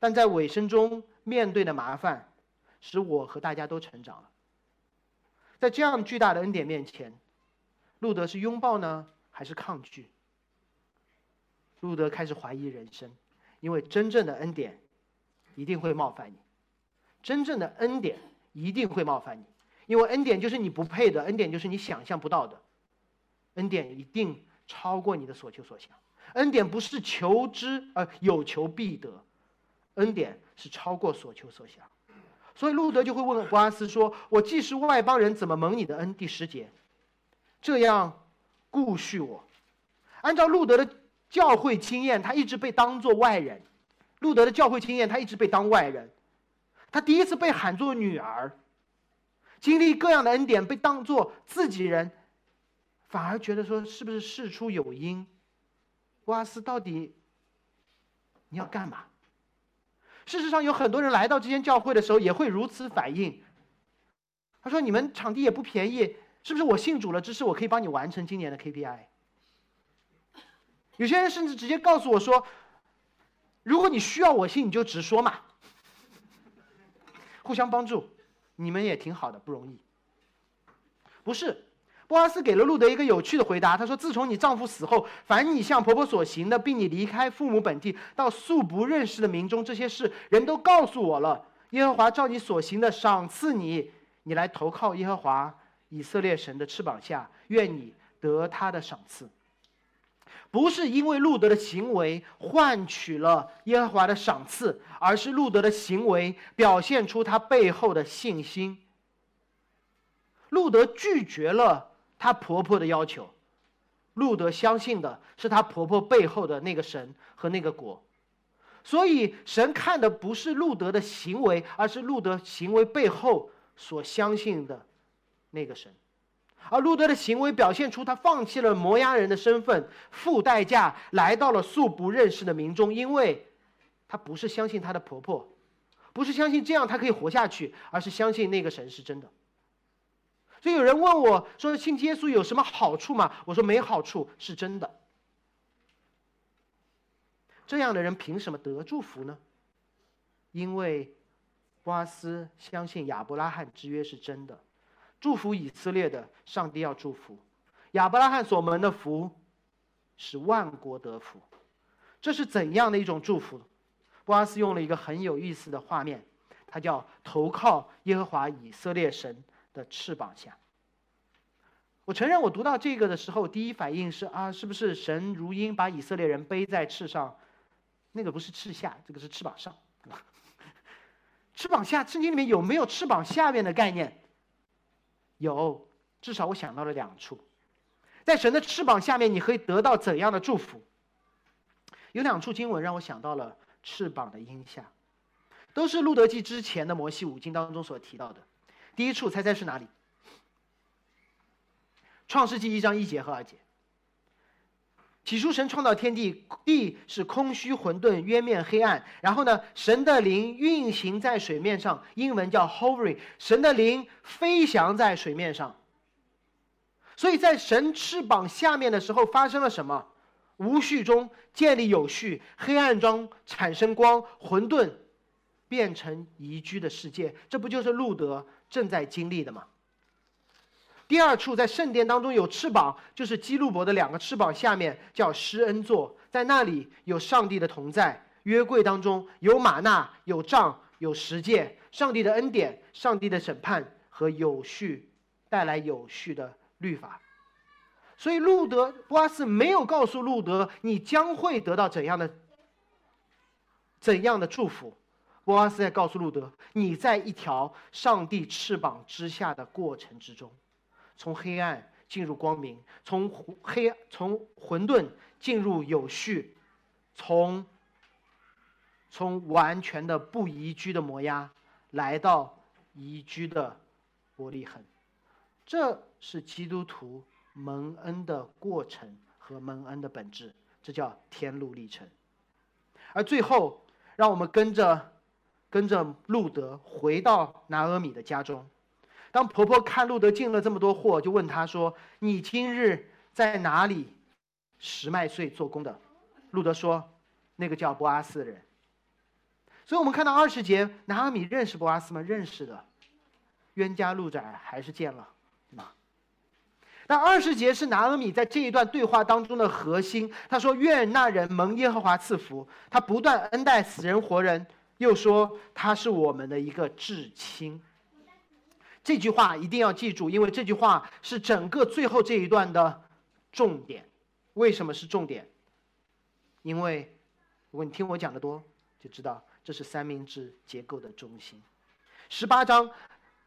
但在尾声中面对的麻烦，使我和大家都成长了。在这样巨大的恩典面前，路德是拥抱呢，还是抗拒？路德开始怀疑人生，因为真正的恩典一定会冒犯你，真正的恩典一定会冒犯你，因为恩典就是你不配的，恩典就是你想象不到的，恩典一定超过你的所求所想。恩典不是求之而有求必得，恩典是超过所求所想，所以路德就会问博阿斯说：“我既是外邦人，怎么蒙你的恩？”第十节，这样顾恤我。按照路德的教会经验，他一直被当作外人。路德的教会经验，他一直被当外人。他第一次被喊作女儿，经历各样的恩典，被当作自己人，反而觉得说是不是事出有因？阿斯到底你要干嘛？事实上，有很多人来到这间教会的时候也会如此反应。他说：“你们场地也不便宜，是不是？我信主了，只是我可以帮你完成今年的 KPI。”有些人甚至直接告诉我说：“如果你需要我信，你就直说嘛，互相帮助，你们也挺好的，不容易。”不是。波阿斯给了路德一个有趣的回答。他说：“自从你丈夫死后，凡你向婆婆所行的，并你离开父母本地到素不认识的民中这些事，人都告诉我了。耶和华照你所行的赏赐你，你来投靠耶和华以色列神的翅膀下，愿你得他的赏赐。不是因为路德的行为换取了耶和华的赏赐，而是路德的行为表现出他背后的信心。”路德拒绝了她婆婆的要求。路德相信的是她婆婆背后的那个神和那个国，所以神看的不是路德的行为，而是路德行为背后所相信的那个神。而路德的行为表现出他放弃了摩押人的身份，付代价来到了素不认识的民中，因为他不是相信他的婆婆，不是相信这样他可以活下去，而是相信那个神是真的。所以有人问我说：“信耶稣有什么好处吗？”我说：“没好处，是真的。”这样的人凭什么得祝福呢？因为波阿斯相信亚伯拉罕之约是真的。祝福以色列的上帝要祝福，亚伯拉罕所蒙的福，使万国得福。这是怎样的一种祝福？波阿斯用了一个很有意思的画面，他叫投靠耶和华以色列神的翅膀下。我承认，我读到这个的时候，第一反应是啊，是不是神如鹰把以色列人背在翅上？那个不是翅下，这个是翅膀上。翅膀下，圣经里面有没有翅膀下面的概念？有，至少我想到了两处，在神的翅膀下面，你可以得到怎样的祝福？有两处经文让我想到了翅膀的荫下，都是路德记之前的摩西五经当中所提到的。第一处，猜猜是哪里？创世纪一章一节和二节。起初，神创造天地，地是空虚混沌，渊面黑暗。然后呢，神的灵运行在水面上，英文叫 hovering。神的灵飞翔在水面上。所以在神翅膀下面的时候，发生了什么？无序中建立有序，黑暗中产生光，混沌变成宜居的世界。这不就是路德正在经历的吗？第二处在圣殿当中有翅膀，就是基路伯的两个翅膀下面叫施恩座，在那里有上帝的同在，约柜当中有玛纳、有杖、有十诫，上帝的恩典、上帝的审判和有序带来有序的律法。所以路德波阿斯没有告诉路德你将会得到怎样的怎样的祝福，波阿斯在告诉路德你在一条上帝翅膀之下的过程之中。从黑暗进入光明，从黑从混沌进入有序，从从完全的不宜居的摩押来到宜居的伯利恒，这是基督徒蒙恩的过程和蒙恩的本质，这叫天路历程。而最后，让我们跟着跟着路德回到拿阿米的家中。当婆婆看路德进了这么多货，就问他说：“你今日在哪里拾麦穗做工的？”路德说：“那个叫波阿斯的人。”所以我们看到二十节，拿阿米认识波阿斯吗？认识的，冤家路窄还是见了吗？那二十节是拿阿米在这一段对话当中的核心。他说：“愿那人蒙耶和华赐福，他不断恩待死人活人，又说他是我们的一个至亲。”这句话一定要记住，因为这句话是整个最后这一段的重点。为什么是重点？因为如果你听我讲的多，就知道这是三明治结构的中心。十八章，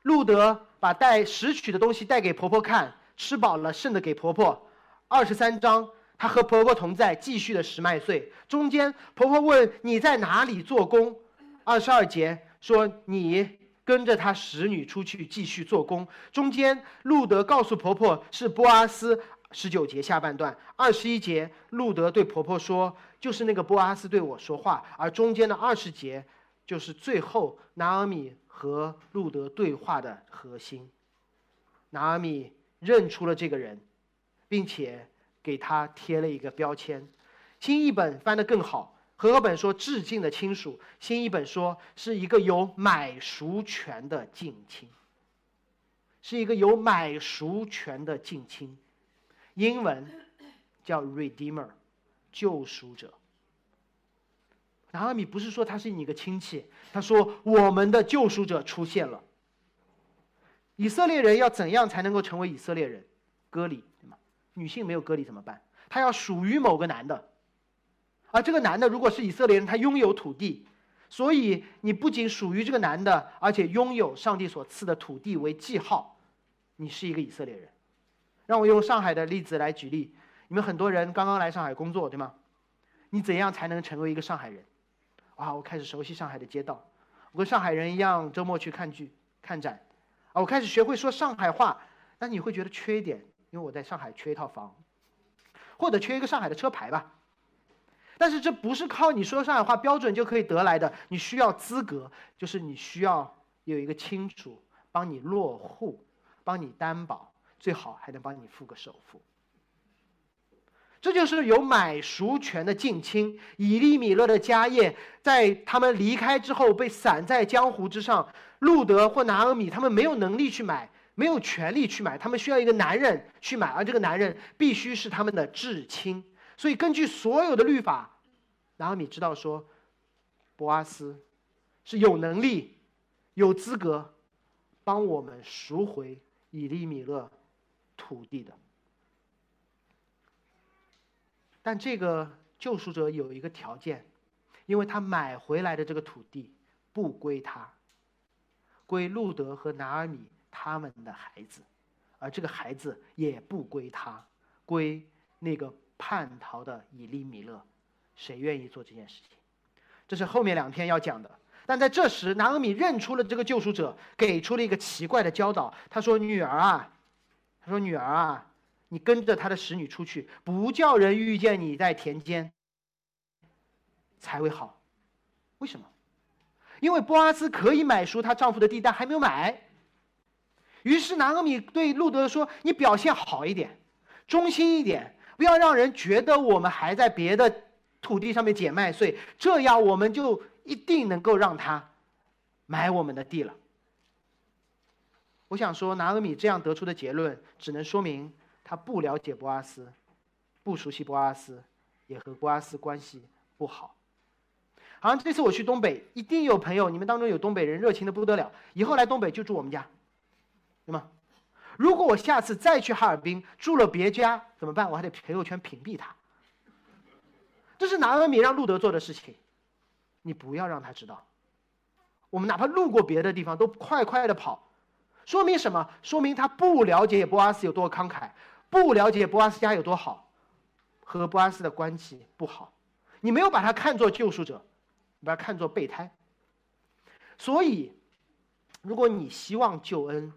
路德把带拾取的东西带给婆婆看，吃饱了剩的给婆婆。二十三章，她和婆婆同在，继续的拾麦穗。中间，婆婆问你在哪里做工？二十二节说你。跟着他使女出去继续做工。中间，路德告诉婆婆是波阿斯。十九节下半段，二十一节，路德对婆婆说：“就是那个波阿斯对我说话。”而中间的二十节，就是最后拿阿米和路德对话的核心。拿阿米认出了这个人，并且给他贴了一个标签。新译本翻得更好。和本说致敬的亲属，新一本说是一个有买赎权的近亲，是一个有买赎权的近亲，英文叫 redeemer，救赎者。拿阿米不是说他是你个亲戚，他说我们的救赎者出现了。以色列人要怎样才能够成为以色列人？割礼对吗？女性没有割礼怎么办？她要属于某个男的。而这个男的如果是以色列人，他拥有土地，所以你不仅属于这个男的，而且拥有上帝所赐的土地为记号，你是一个以色列人。让我用上海的例子来举例。你们很多人刚刚来上海工作，对吗？你怎样才能成为一个上海人？啊，我开始熟悉上海的街道，我跟上海人一样，周末去看剧、看展。啊，我开始学会说上海话。但你会觉得缺一点，因为我在上海缺一套房，或者缺一个上海的车牌吧。但是这不是靠你说上海话标准就可以得来的，你需要资格，就是你需要有一个亲属帮你落户，帮你担保。最好还能帮你付个首付，这就是有买赎权的近亲以利米勒的家业，在他们离开之后被散在江湖之上。路德或拿俄米他们没有能力去买，没有权利去买，他们需要一个男人去买，而这个男人必须是他们的至亲。所以根据所有的律法，拿俄米知道说，博阿斯是有能力、有资格帮我们赎回以利米勒。土地的，但这个救赎者有一个条件，因为他买回来的这个土地不归他，归路德和拿尔米他们的孩子，而这个孩子也不归他，归那个叛逃的以利米勒。谁愿意做这件事情？这是后面两篇要讲的。但在这时，拿尔米认出了这个救赎者，给出了一个奇怪的教导。他说：“女儿啊。”他说：“女儿啊，你跟着他的使女出去，不叫人遇见你在田间，才会好。为什么？因为波阿斯可以买赎她丈夫的地，但还没有买。于是拿俄米对路德说：‘你表现好一点，忠心一点，不要让人觉得我们还在别的土地上面捡麦穗，这样我们就一定能够让他买我们的地了。’”我想说，拿俄米这样得出的结论，只能说明他不了解波阿斯，不熟悉波阿斯，也和波阿斯关系不好。好像这次我去东北，一定有朋友，你们当中有东北人，热情的不得了。以后来东北就住我们家，对吗？如果我下次再去哈尔滨住了别家怎么办？我还得朋友圈屏蔽他。这是拿俄米让路德做的事情，你不要让他知道。我们哪怕路过别的地方，都快快的跑。说明什么？说明他不了解波阿斯有多慷慨，不了解波阿斯家有多好，和波阿斯的关系不好。你没有把他看作救赎者，你把他看作备胎。所以，如果你希望救恩，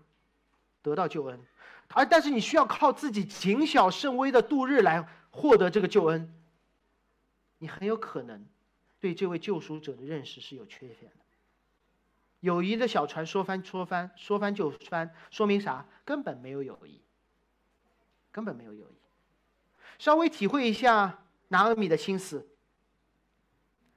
得到救恩，而但是你需要靠自己谨小慎微的度日来获得这个救恩，你很有可能对这位救赎者的认识是有缺陷的。友谊的小船说翻说翻说翻就翻，说明啥？根本没有友谊，根本没有友谊。稍微体会一下拿阿米的心思，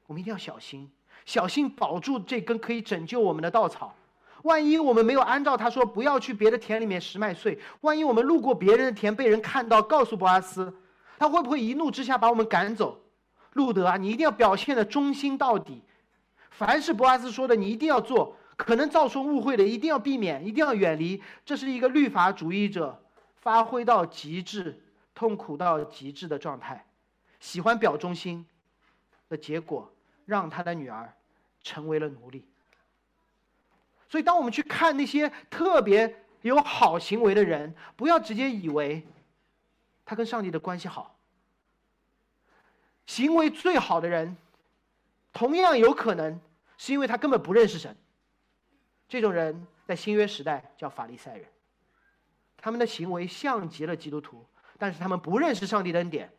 我们一定要小心，小心保住这根可以拯救我们的稻草。万一我们没有按照他说不要去别的田里面拾麦穗，万一我们路过别人的田被人看到，告诉博阿斯，他会不会一怒之下把我们赶走？路德啊，你一定要表现的忠心到底。凡是博阿斯说的，你一定要做；可能造成误会的，一定要避免，一定要远离。这是一个律法主义者发挥到极致、痛苦到极致的状态，喜欢表忠心的结果，让他的女儿成为了奴隶。所以，当我们去看那些特别有好行为的人，不要直接以为他跟上帝的关系好。行为最好的人，同样有可能。是因为他根本不认识神。这种人在新约时代叫法利赛人，他们的行为像极了基督徒，但是他们不认识上帝的恩典，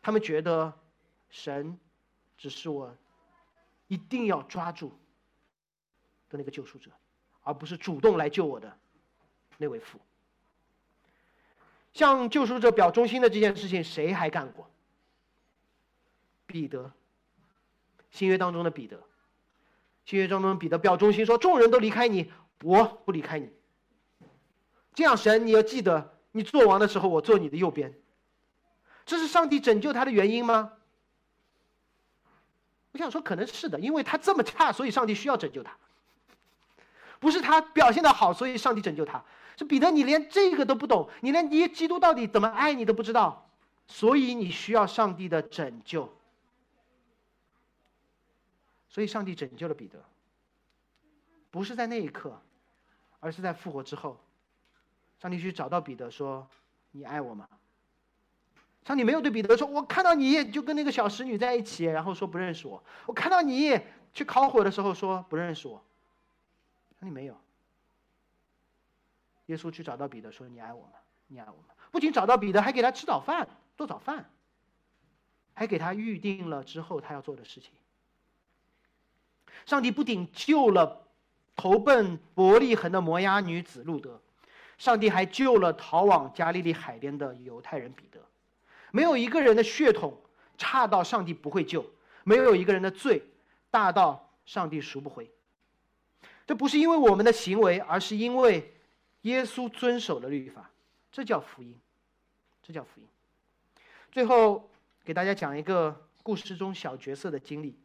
他们觉得神只是我一定要抓住的那个救赎者，而不是主动来救我的那位父。向救赎者表忠心的这件事情，谁还干过？彼得，新约当中的彼得。新约当中，彼得表忠心说：“众人都离开你，我不离开你。这样，神，你要记得，你做王的时候，我坐你的右边。这是上帝拯救他的原因吗？我想说，可能是的，因为他这么差，所以上帝需要拯救他。不是他表现的好，所以上帝拯救他。是彼得，你连这个都不懂，你连你基督到底怎么爱你都不知道，所以你需要上帝的拯救。”所以，上帝拯救了彼得，不是在那一刻，而是在复活之后。上帝去找到彼得说：“你爱我吗？”上帝没有对彼得说：“我看到你就跟那个小使女在一起，然后说不认识我。我看到你去烤火的时候说不认识我。”上帝没有。耶稣去找到彼得说：“你爱我吗？你爱我吗？”不仅找到彼得，还给他吃早饭、做早饭，还给他预定了之后他要做的事情。上帝不仅救了投奔伯利恒的摩押女子路德，上帝还救了逃往加利利海边的犹太人彼得。没有一个人的血统差到上帝不会救，没有一个人的罪大到上帝赎不回。这不是因为我们的行为，而是因为耶稣遵守了律法，这叫福音，这叫福音。最后给大家讲一个故事中小角色的经历，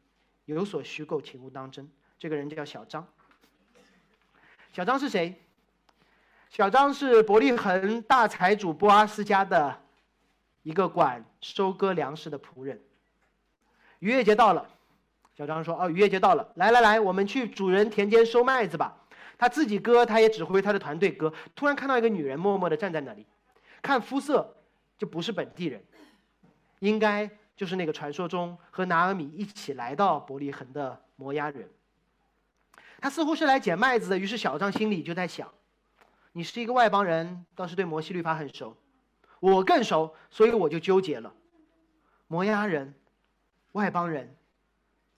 有所虚构，请勿当真。这个人叫小张。小张是谁？小张是伯利恒大财主波阿斯家的。一个管收割粮食的仆人。逾越节到了，小张说：“哦，逾越节到了，来来来，我们去主人田间收麦子吧。”他自己割，他也指挥他的团队割。突然看到一个女人默默地站在那里，看肤色就不是本地人，应该就是那个传说中和拿俄米一起来到伯利恒的摩押人。他似乎是来捡麦子的，于是小张心里就在想：“你是一个外邦人，倒是对摩西律法很熟。”我更熟，所以我就纠结了。摩押人、外邦人、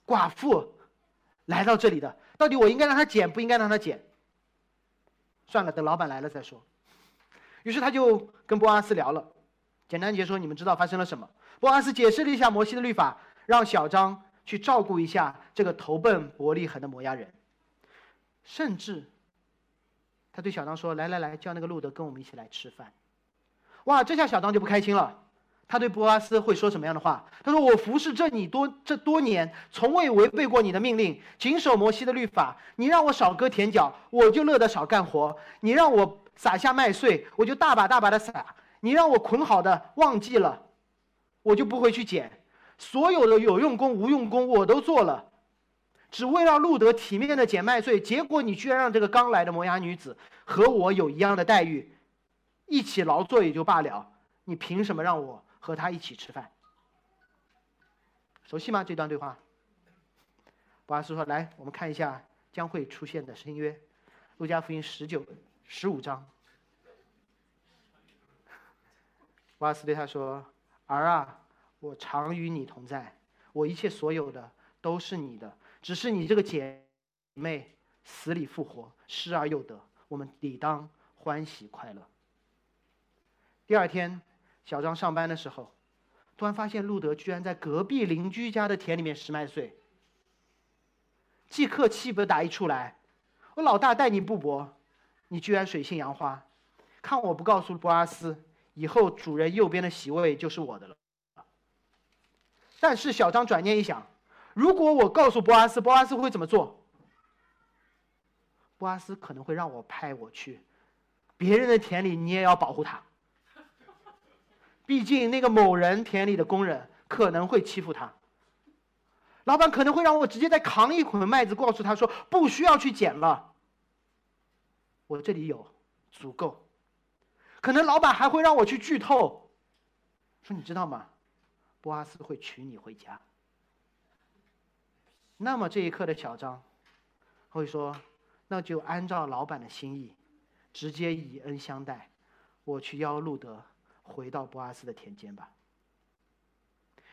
寡妇来到这里的，到底我应该让他捡，不应该让他捡？算了，等老板来了再说。于是他就跟波阿斯聊了，简单解说：你们知道发生了什么？波阿斯解释了一下摩西的律法，让小张去照顾一下这个投奔伯利恒的摩押人，甚至他对小张说：“来来来，叫那个路德跟我们一起来吃饭。”哇，这下小张就不开心了。他对波阿斯会说什么样的话？他说：“我服侍这你多这多年，从未违背过你的命令，谨守摩西的律法。你让我少割田角，我就乐得少干活；你让我撒下麦穗，我就大把大把的撒；你让我捆好的忘记了，我就不会去捡。所有的有用功无用功我都做了，只为让路德体面的捡麦穗。结果你居然让这个刚来的摩崖女子和我有一样的待遇。”一起劳作也就罢了，你凭什么让我和他一起吃饭？熟悉吗？这段对话。博阿斯说：“来，我们看一下将会出现的新约，《路加福音》十九、十五章。”博阿斯对他说：“儿啊，我常与你同在，我一切所有的都是你的，只是你这个姐妹死里复活，失而又得，我们理当欢喜快乐。”第二天，小张上班的时候，突然发现路德居然在隔壁邻居家的田里面拾麦穗。即刻气不打一处来，我老大待你不薄，你居然水性杨花，看我不告诉博阿斯，以后主人右边的席位就是我的了。但是小张转念一想，如果我告诉波阿斯，波阿斯会怎么做？波阿斯可能会让我派我去别人的田里，你也要保护他。毕竟那个某人田里的工人可能会欺负他，老板可能会让我直接再扛一捆麦子，告诉他说不需要去捡了，我这里有足够。可能老板还会让我去剧透，说你知道吗？波阿斯会娶你回家。那么这一刻的小张会说，那就按照老板的心意，直接以恩相待，我去邀路德。回到波阿斯的田间吧。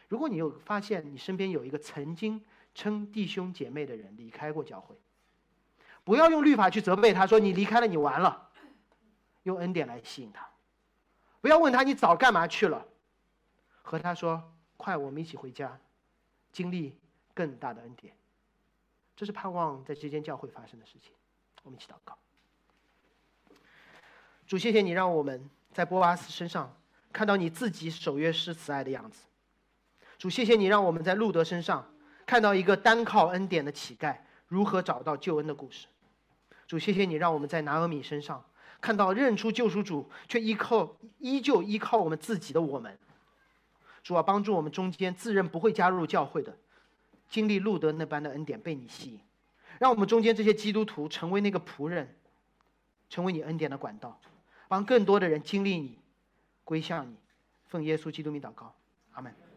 如果你有发现你身边有一个曾经称弟兄姐妹的人离开过教会，不要用律法去责备他，说你离开了你完了，用恩典来吸引他。不要问他你早干嘛去了，和他说快，我们一起回家，经历更大的恩典。这是盼望在这间教会发生的事情。我们一起祷告。主，谢谢你让我们在波瓦斯身上。看到你自己守约施慈爱的样子，主，谢谢你让我们在路德身上看到一个单靠恩典的乞丐如何找到救恩的故事。主，谢谢你让我们在拿俄米身上看到认出救赎主却依靠依旧依靠我们自己的我们。主啊，帮助我们中间自认不会加入教会的，经历路德那般的恩典被你吸引，让我们中间这些基督徒成为那个仆人，成为你恩典的管道。帮更多的人经历你，归向你。奉耶稣基督名祷告，阿门。